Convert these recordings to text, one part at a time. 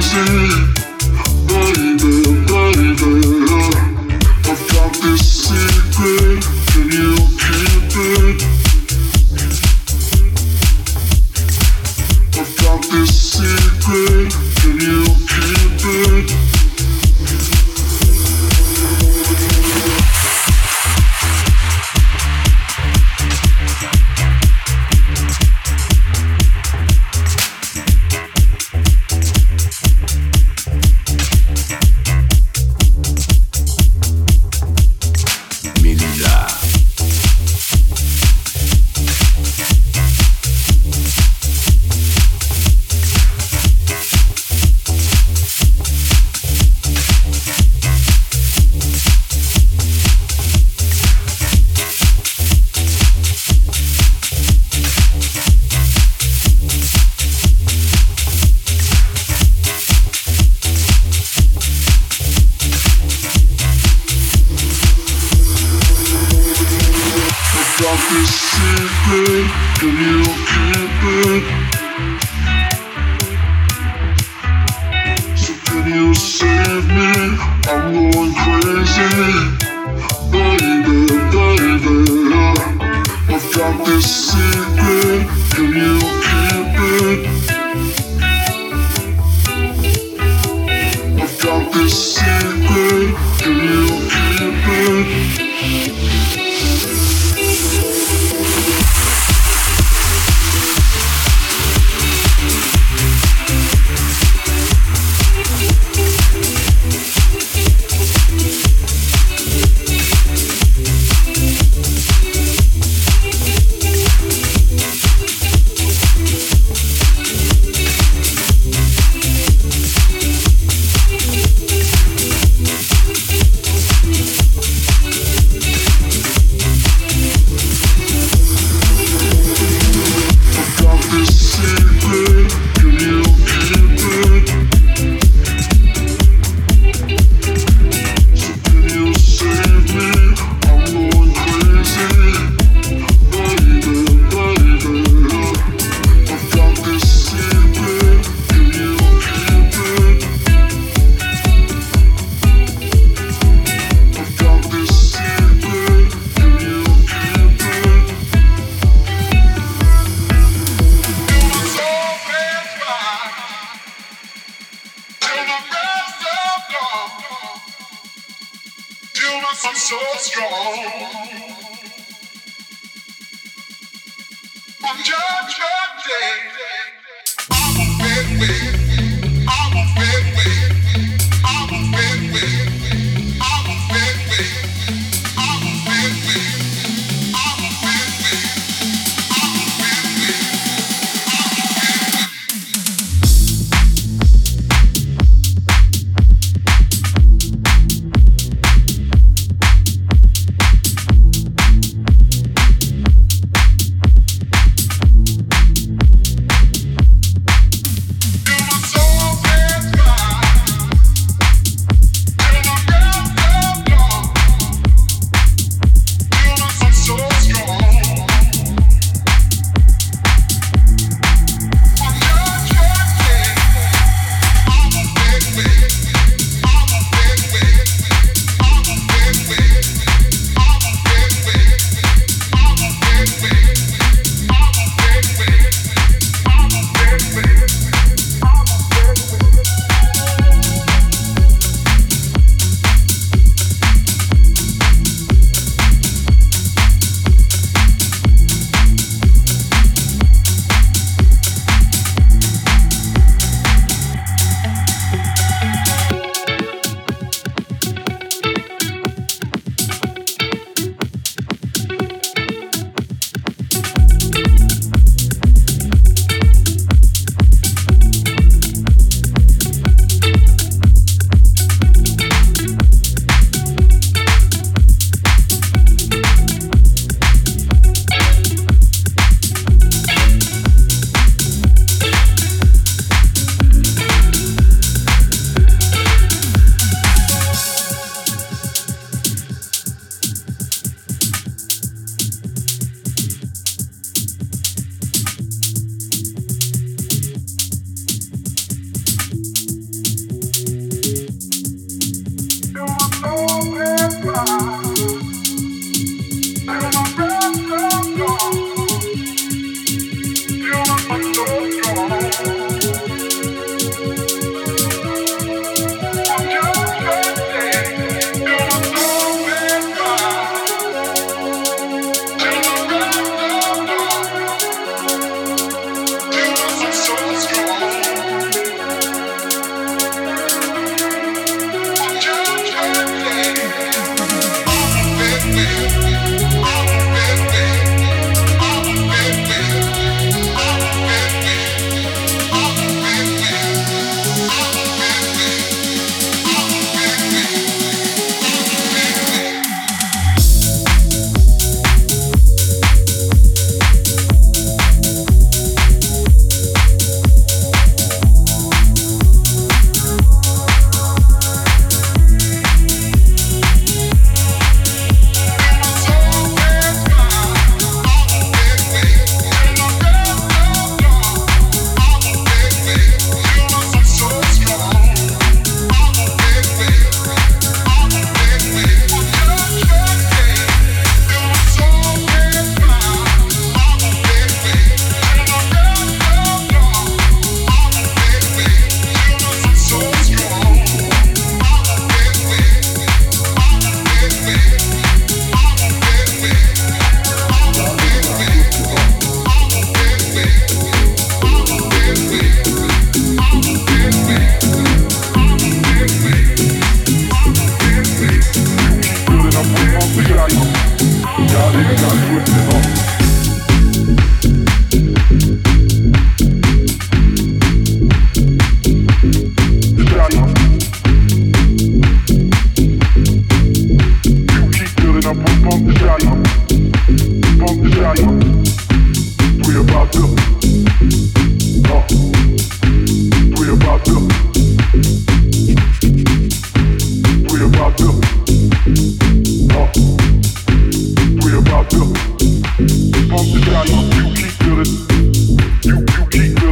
Save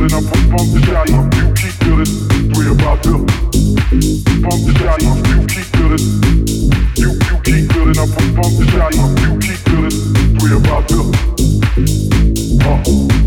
it up, we pump the shot. You keep feeling, we about to pump the shot. You keep feeling, you you keep feeling up, we pump the shot. You keep feeling, we about to. Uh.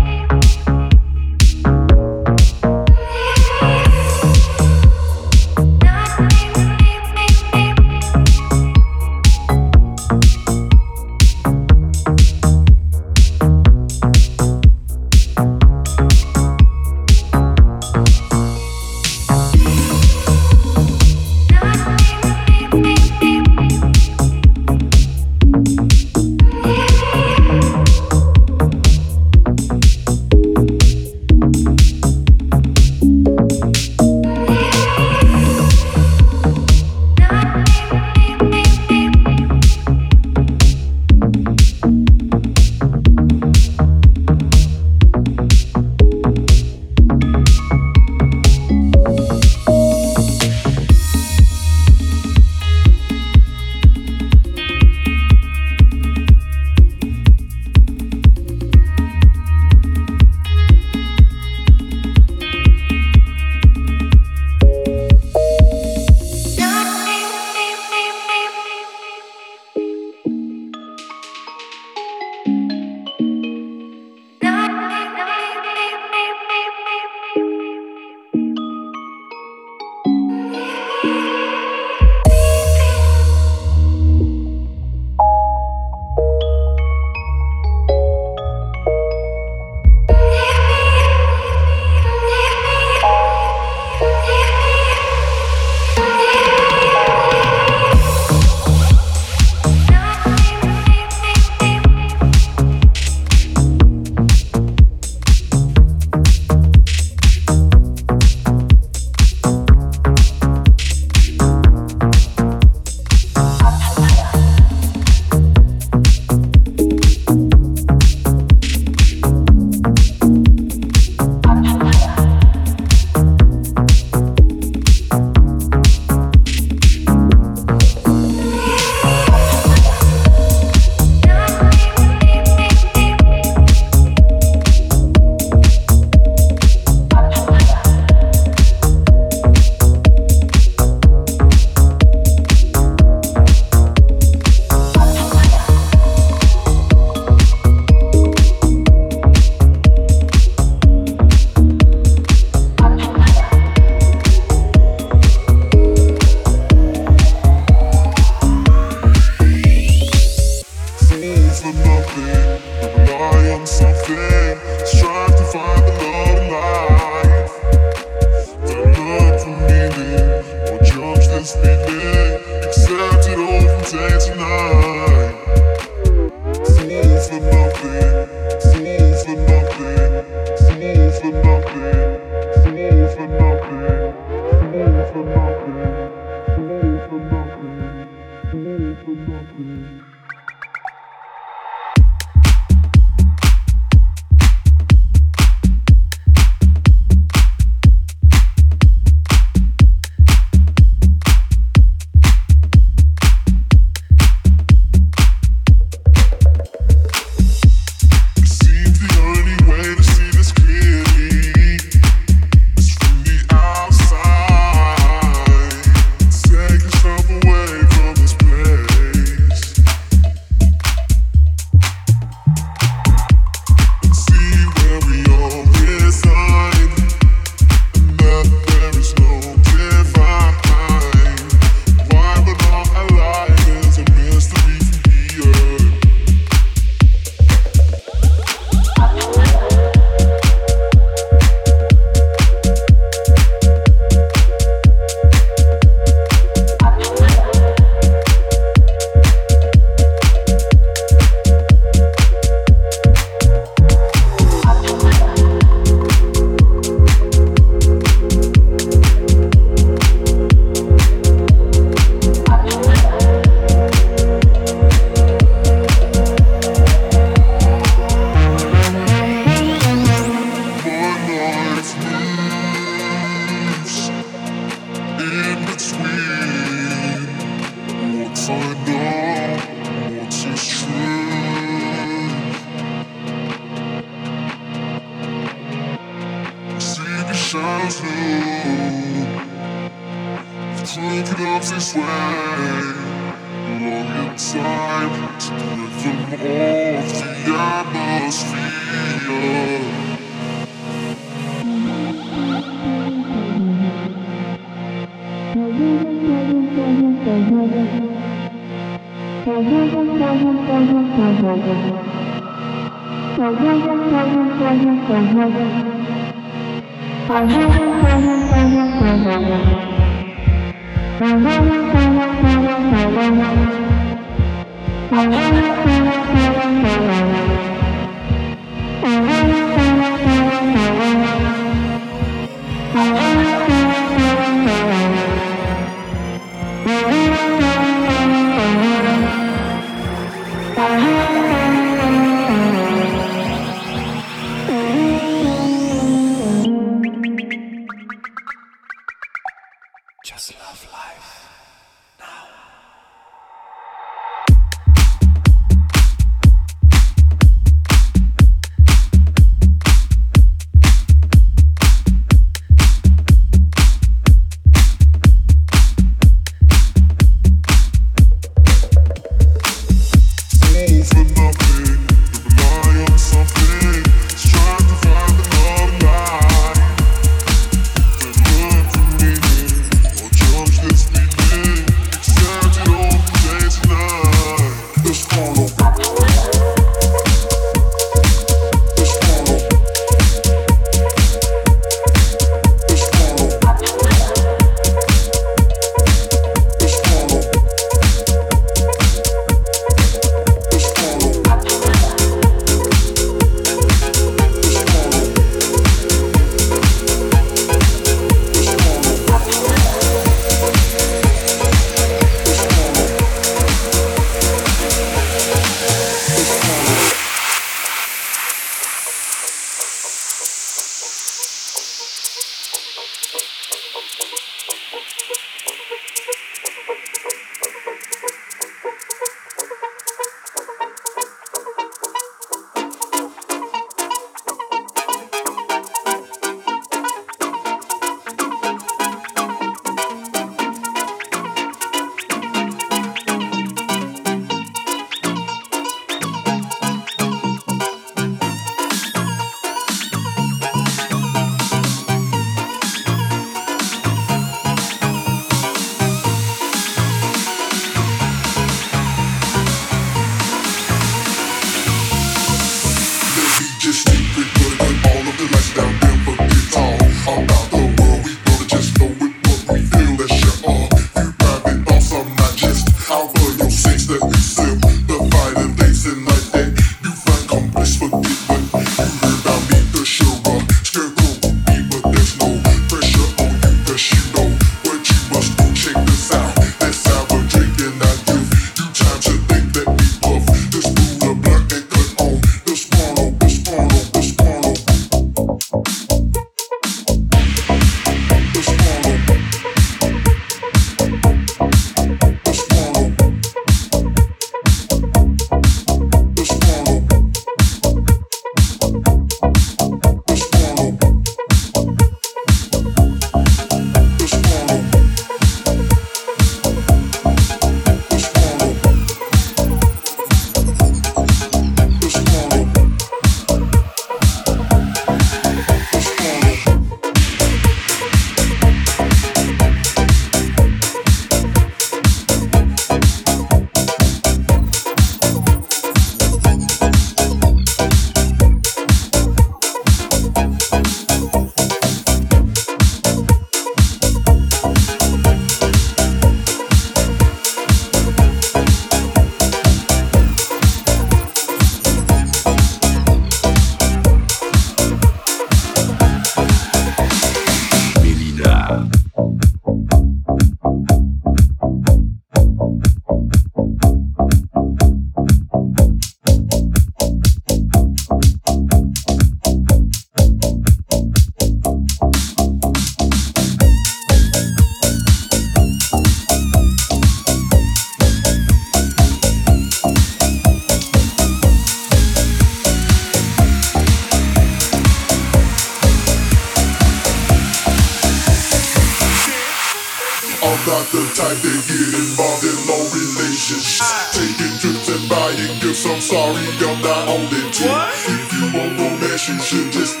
guess I'm sorry I'm not holding to. If you want romance, you should just